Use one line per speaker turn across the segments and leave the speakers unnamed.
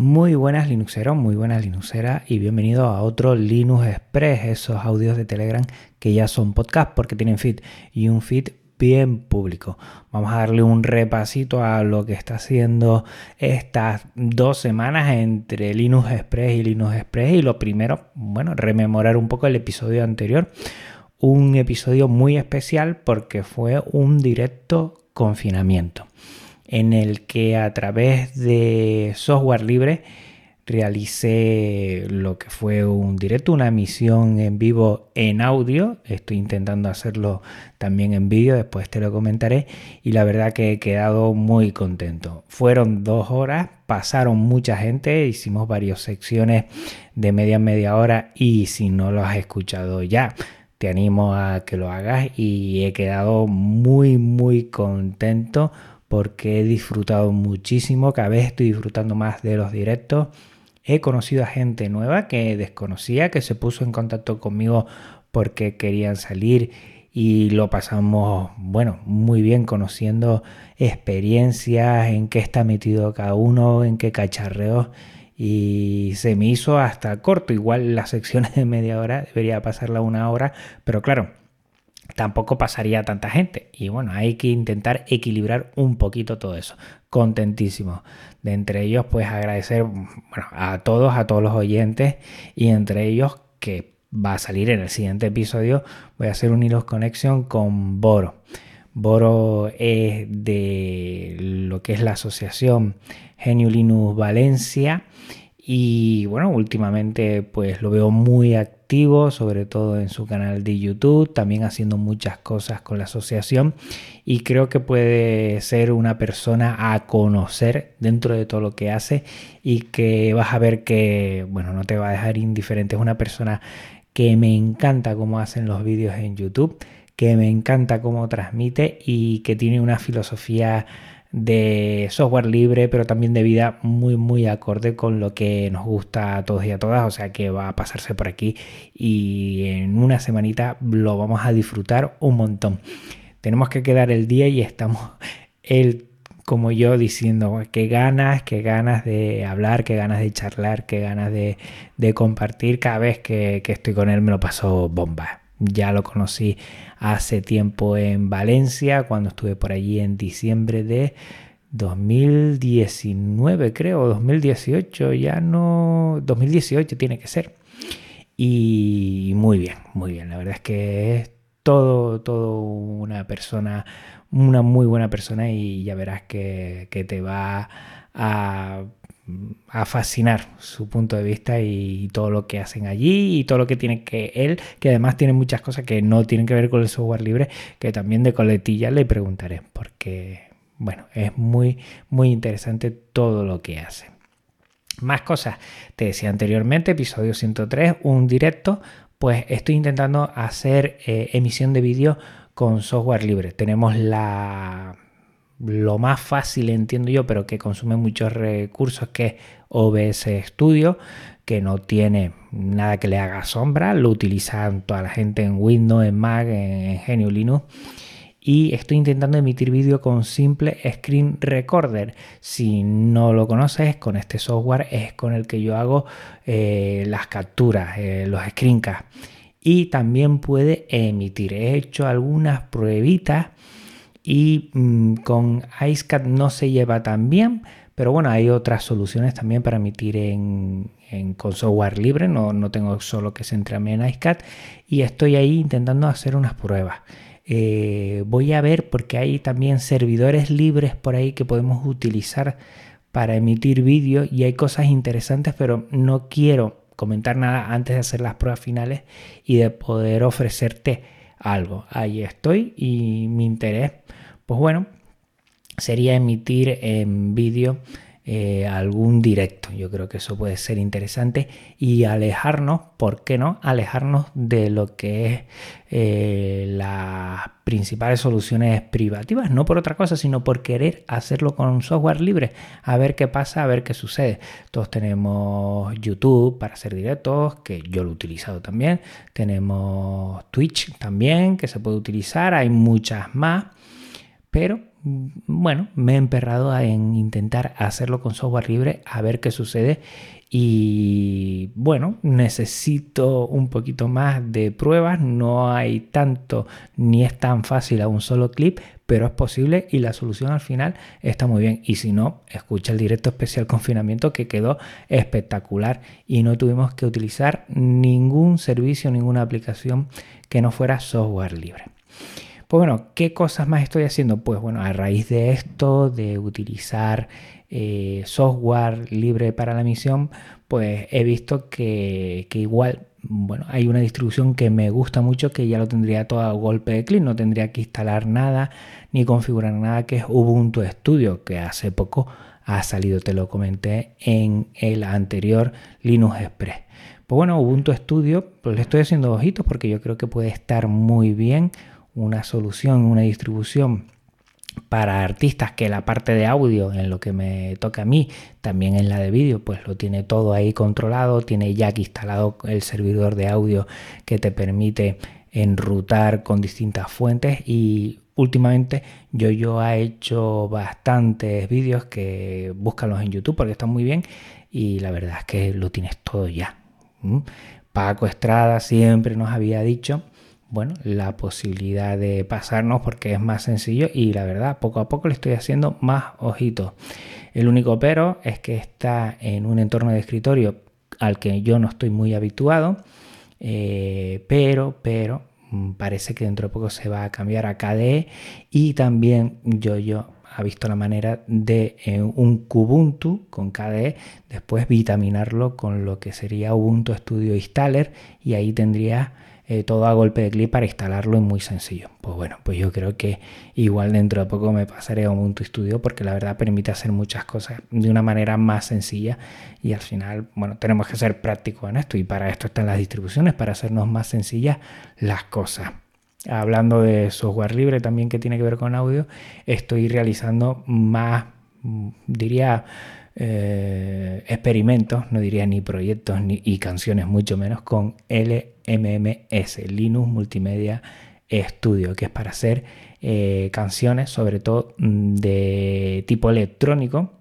Muy buenas Linuxeros, muy buenas Linuxeras y bienvenido a otro Linux Express, esos audios de Telegram que ya son podcast porque tienen feed y un feed bien público. Vamos a darle un repasito a lo que está haciendo estas dos semanas entre Linux Express y Linux Express y lo primero, bueno, rememorar un poco el episodio anterior. Un episodio muy especial porque fue un directo confinamiento en el que a través de software libre realicé lo que fue un directo, una emisión en vivo en audio. Estoy intentando hacerlo también en vídeo, después te lo comentaré. Y la verdad que he quedado muy contento. Fueron dos horas, pasaron mucha gente, hicimos varias secciones de media media hora y si no lo has escuchado ya. Te animo a que lo hagas y he quedado muy muy contento porque he disfrutado muchísimo, cada vez estoy disfrutando más de los directos. He conocido a gente nueva que desconocía, que se puso en contacto conmigo porque querían salir y lo pasamos, bueno, muy bien conociendo experiencias, en qué está metido cada uno, en qué cacharreos y se me hizo hasta corto, igual las secciones de media hora debería pasarla una hora, pero claro, tampoco pasaría tanta gente. Y bueno, hay que intentar equilibrar un poquito todo eso. Contentísimo. De entre ellos, pues agradecer a todos, a todos los oyentes y entre ellos que va a salir en el siguiente episodio, voy a hacer un hilo conexión con Boro. Boro es de lo que es la asociación Genio Linux Valencia y bueno, últimamente pues lo veo muy activo, sobre todo en su canal de YouTube, también haciendo muchas cosas con la asociación. Y creo que puede ser una persona a conocer dentro de todo lo que hace y que vas a ver que, bueno, no te va a dejar indiferente, es una persona que me encanta cómo hacen los vídeos en YouTube, que me encanta cómo transmite y que tiene una filosofía de software libre, pero también de vida muy, muy acorde con lo que nos gusta a todos y a todas. O sea que va a pasarse por aquí y en una semanita lo vamos a disfrutar un montón. Tenemos que quedar el día y estamos él como yo diciendo qué ganas, qué ganas de hablar, qué ganas de charlar, qué ganas de, compartir. Cada vez que, que estoy con él me lo paso bomba. Ya lo conocí hace tiempo en Valencia, cuando estuve por allí en diciembre de 2019, creo, 2018, ya no, 2018 tiene que ser. Y muy bien, muy bien, la verdad es que es todo, todo una persona, una muy buena persona y ya verás que, que te va a a fascinar su punto de vista y todo lo que hacen allí y todo lo que tiene que él, que además tiene muchas cosas que no tienen que ver con el software libre, que también de coletilla le preguntaré, porque bueno, es muy, muy interesante todo lo que hace. Más cosas, te decía anteriormente, episodio 103, un directo, pues estoy intentando hacer eh, emisión de vídeo con software libre. Tenemos la lo más fácil, entiendo yo, pero que consume muchos recursos, que es OBS Studio, que no tiene nada que le haga sombra, lo utilizan toda la gente en Windows, en Mac, en Genio Linux. Y estoy intentando emitir vídeo con simple Screen Recorder. Si no lo conoces, con este software es con el que yo hago eh, las capturas, eh, los screencasts. Y también puede emitir. He hecho algunas pruebitas y mm, con IceCat no se lleva tan bien, pero bueno, hay otras soluciones también para emitir en, con software libre, no, no, tengo solo que centrarme en IceCat y estoy ahí intentando hacer unas pruebas. Eh, voy a ver porque hay también servidores libres por ahí que podemos utilizar para emitir vídeos y hay cosas interesantes, pero no quiero comentar nada antes de hacer las pruebas finales y de poder ofrecerte algo. Ahí estoy y mi interés pues bueno, sería emitir en vídeo eh, algún directo. Yo creo que eso puede ser interesante y alejarnos, ¿por qué no? Alejarnos de lo que es eh, las principales soluciones privativas, no por otra cosa, sino por querer hacerlo con software libre, a ver qué pasa, a ver qué sucede. Todos tenemos YouTube para hacer directos, que yo lo he utilizado también. Tenemos Twitch también, que se puede utilizar. Hay muchas más pero bueno, me he emperrado en intentar hacerlo con software libre a ver qué sucede y bueno, necesito un poquito más de pruebas, no hay tanto ni es tan fácil a un solo clip, pero es posible y la solución al final está muy bien. Y si no, escucha el directo especial confinamiento que quedó espectacular y no tuvimos que utilizar ningún servicio, ninguna aplicación que no fuera software libre. Pues bueno, ¿qué cosas más estoy haciendo? Pues bueno, a raíz de esto, de utilizar eh, software libre para la misión, pues he visto que, igual, bueno, hay una distribución que me gusta mucho, que ya lo tendría todo a golpe de clic, no tendría que instalar nada ni configurar nada, que es Ubuntu Studio, que hace poco ha salido, te lo comenté en el anterior Linux Express. Pues bueno, Ubuntu Studio, pues le estoy haciendo ojitos porque yo creo que puede estar muy bien una solución, una distribución para artistas que la parte de audio en lo que me toca a mí, también en la de vídeo, pues lo tiene todo ahí controlado, tiene ya que instalado el servidor de audio que te permite enrutar con distintas fuentes y últimamente yo yo ha hecho bastantes vídeos que búscalos en YouTube porque están muy bien y la verdad es que lo tienes todo ya. Paco Estrada siempre nos había dicho bueno, la posibilidad de pasarnos porque es más sencillo y la verdad, poco a poco le estoy haciendo más ojitos. El único pero es que está en un entorno de escritorio al que yo no estoy muy habituado, eh, pero, pero mm, parece que dentro de poco se va a cambiar a KDE y también yo, yo ha visto la manera de eh, un Kubuntu con KDE, después vitaminarlo con lo que sería Ubuntu Studio Installer y ahí tendría eh, todo a golpe de clic para instalarlo es muy sencillo. Pues bueno, pues yo creo que igual dentro de poco me pasaré a Ubuntu Studio porque la verdad permite hacer muchas cosas de una manera más sencilla y al final, bueno, tenemos que ser prácticos en esto y para esto están las distribuciones, para hacernos más sencillas las cosas. Hablando de software libre también que tiene que ver con audio, estoy realizando más, diría, eh, experimentos, no diría ni proyectos ni y canciones, mucho menos con LMMS, Linux Multimedia Studio, que es para hacer eh, canciones, sobre todo mm, de tipo electrónico.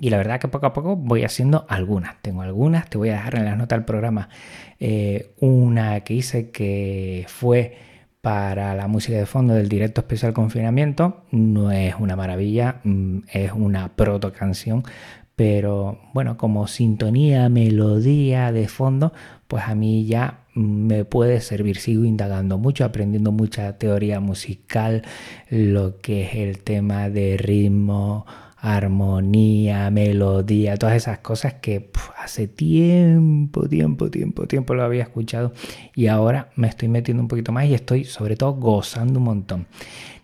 Y la verdad que poco a poco voy haciendo algunas. Tengo algunas, te voy a dejar en las notas del programa eh, una que hice que fue para la música de fondo del directo especial confinamiento. No es una maravilla, mm, es una proto canción, pero bueno, como sintonía, melodía de fondo, pues a mí ya me puede servir. Sigo indagando mucho, aprendiendo mucha teoría musical, lo que es el tema de ritmo, armonía, melodía, todas esas cosas que hace tiempo, tiempo, tiempo, tiempo lo había escuchado y ahora me estoy metiendo un poquito más y estoy sobre todo gozando un montón.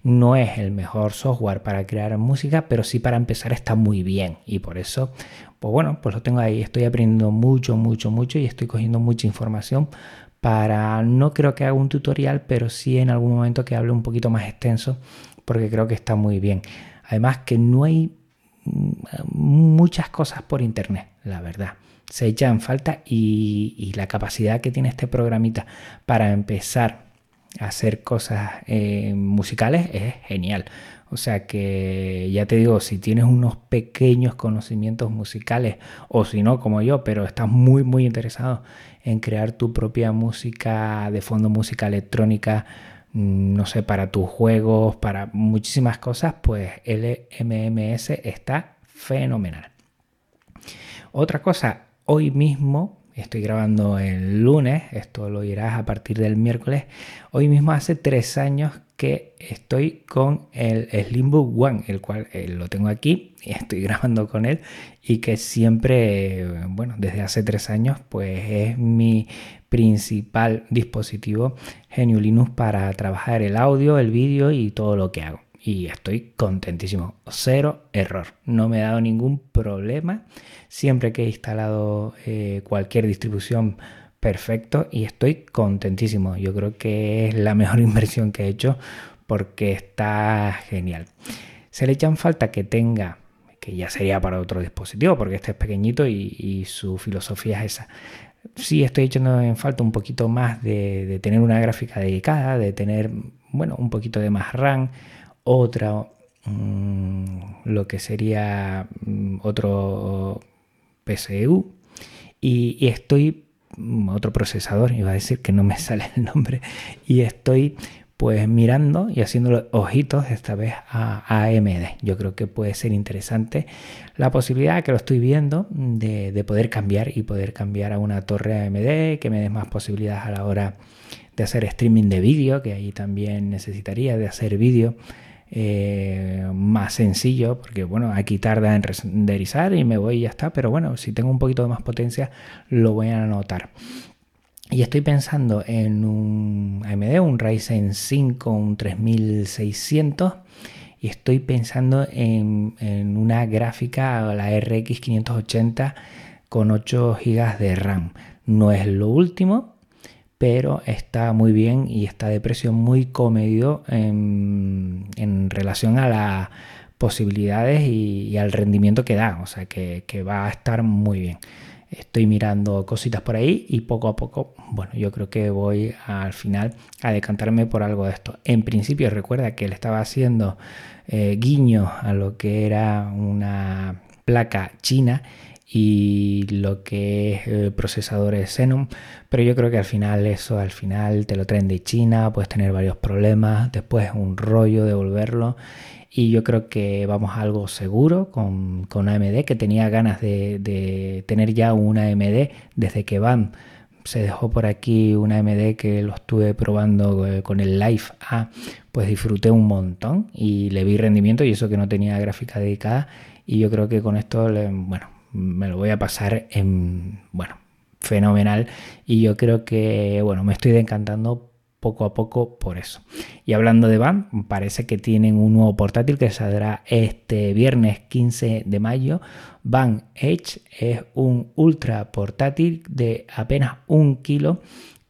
No es el mejor software para crear música, pero sí para empezar está muy bien y por eso, pues bueno, pues lo tengo ahí, estoy aprendiendo mucho, mucho, mucho y estoy cogiendo mucha información para, no creo que haga un tutorial, pero sí en algún momento que hable un poquito más extenso porque creo que está muy bien. Además que no hay muchas cosas por internet, la verdad. Se echan falta y, la capacidad que tiene este programita para empezar a hacer cosas eh, musicales es genial. O sea que ya te digo, si tienes unos pequeños conocimientos musicales o si no como yo, pero estás muy muy interesado en crear tu propia música de fondo, música electrónica, Mm, no sé, para tus juegos, para muchísimas cosas, pues LMMS está fenomenal. Otra cosa, hoy mismo, estoy grabando el lunes, esto lo irás a partir del miércoles, hoy mismo hace tres años que estoy con el Slimbook One, el cual eh, lo tengo aquí y estoy grabando con él y que siempre, bueno, desde hace tres años, pues es mi principal dispositivo Genio Linux para trabajar el audio, el vídeo y todo lo que hago. Y estoy contentísimo. Cero error. No me ha dado ningún problema. Siempre que he instalado eh, cualquier distribución perfecto y estoy contentísimo. Yo creo que es la mejor inversión que he hecho porque está genial. Se le echan falta que tenga, que ya sería para otro dispositivo porque este es pequeñito y, su filosofía es esa. Sí estoy echando en falta un poquito más de, tener una gráfica dedicada, de tener, bueno, un poquito de más RAM, otra mm, lo que sería mm, otro PSU y, estoy mm, otro procesador, iba a decir que no me sale el nombre, y estoy pues mirando y haciendo ojitos esta vez a, AMD. Yo creo que puede ser interesante la posibilidad que lo estoy viendo de, poder cambiar y poder cambiar a una torre AMD que me dé más posibilidades a la hora de hacer streaming de vídeo, que ahí también necesitaría de hacer vídeo eh, más sencillo, porque bueno, aquí tarda en renderizar y me voy y ya está, pero bueno, si tengo un poquito de más potencia lo voy a notar. Y estoy pensando en un AMD, un Ryzen 5, un 3600. Y estoy pensando en, en una gráfica, la RX 580 con 8 GB de RAM. No es lo último, pero está muy bien y está de precio muy comedido en, relación a las posibilidades y, al rendimiento que da, o sea que, va a estar muy bien. Estoy mirando cositas por ahí y poco a poco, bueno, yo creo que voy al final a decantarme por algo de esto. En principio recuerda que le estaba haciendo eh, guiño a lo que era una placa china y lo que es eh, procesadores Xenon, pero yo creo que al final eso, al final te lo traen de China, puedes tener varios problemas, después un rollo devolverlo y yo creo que vamos a algo seguro con, con AMD, que tenía ganas de, tener ya una AMD desde que van se dejó por aquí una AMD que lo estuve probando eh, con el Live A, pues disfruté un montón y le vi rendimiento y eso que no tenía gráfica dedicada. Y yo creo que con esto, bueno, me lo voy a pasar en, bueno, fenomenal y yo creo que, bueno, me estoy encantando poco a poco por eso. Y hablando de van parece que tienen un nuevo portátil que saldrá este viernes 15 de mayo. Van Edge es un ultra portátil de apenas un kilo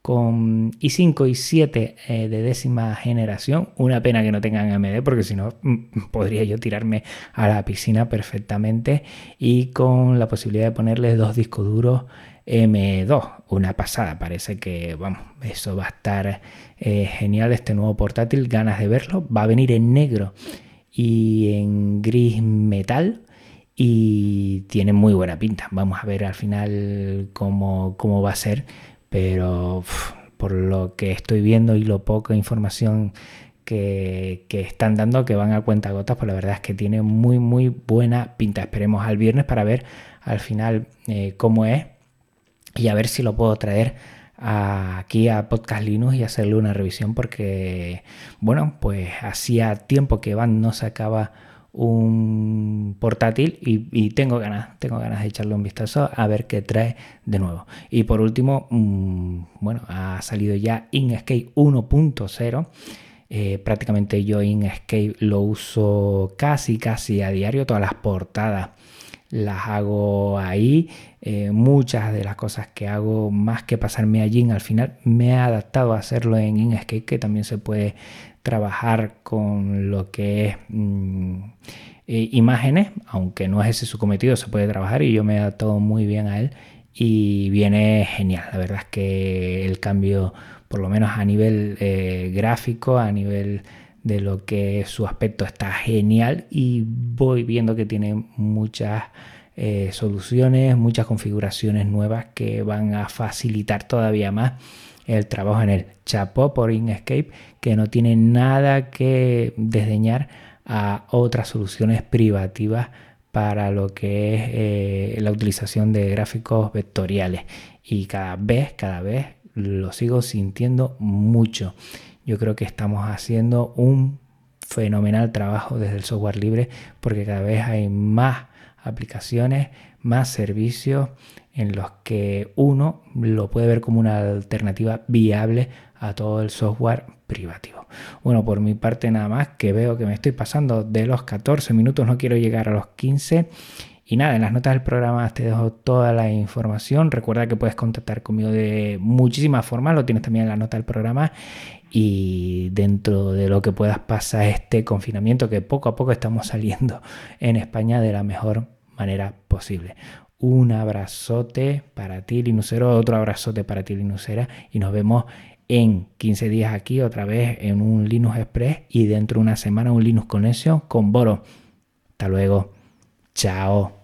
con i5 y 7 eh, de décima generación. Una pena que no tengan AMD porque si no mm, podría yo tirarme a la piscina perfectamente y con la posibilidad de ponerle dos discos duros M2. Una pasada, parece que vamos, eso va a estar eh, genial este nuevo portátil, ganas de verlo. Va a venir en negro y en gris metal y tiene muy buena pinta. Vamos a ver al final cómo, cómo va a ser pero por lo que estoy viendo y lo poca información que, están dando, que van a cuenta gotas, pues la verdad es que tiene muy, muy buena pinta. Esperemos al viernes para ver al final eh, cómo es y a ver si lo puedo traer aquí a Podcast Linux y hacerle una revisión porque, bueno, pues hacía tiempo que Van no sacaba un portátil y, tengo ganas, tengo ganas de echarle un vistazo a ver qué trae de nuevo. Y por último, mm, bueno, ha salido ya Inkscape 1.0. Eh, prácticamente yo Inkscape lo uso casi, casi a diario. Todas las portadas las hago ahí. Eh, muchas de las cosas que hago, más que pasarme allí, al final me he adaptado a hacerlo en Inkscape, que también se puede trabajar con lo que es mm, eh, imágenes, aunque no es ese su cometido, se puede trabajar y yo me he adaptado muy bien a él y viene genial. La verdad es que el cambio, por lo menos a nivel eh, gráfico, a nivel de lo que su aspecto, está genial y voy viendo que tiene muchas eh, soluciones, muchas configuraciones nuevas que van a facilitar todavía más el trabajo en el Chapo por Inkscape, que no tiene nada que desdeñar a otras soluciones privativas para lo que es eh, la utilización de gráficos vectoriales. Y cada vez, cada vez lo sigo sintiendo mucho. Yo creo que estamos haciendo un fenomenal trabajo desde el software libre porque cada vez hay más aplicaciones, más servicios en los que uno lo puede ver como una alternativa viable a todo el software privativo. Bueno, por mi parte nada más, que veo que me estoy pasando de los 14 minutos, no quiero llegar a los 15. Y nada, en las notas del programa te dejo toda la información. Recuerda que puedes contactar conmigo de muchísimas formas, lo tienes también en la nota del programa. Y dentro de lo que puedas pasar este confinamiento, que poco a poco estamos saliendo en España de la mejor manera posible. Un abrazote para ti, Linucero, otro abrazote para ti, Linucera, y nos vemos en 15 días aquí otra vez en un Linux Express y dentro de una semana un Linux Connection con Boro. Hasta luego. Chao.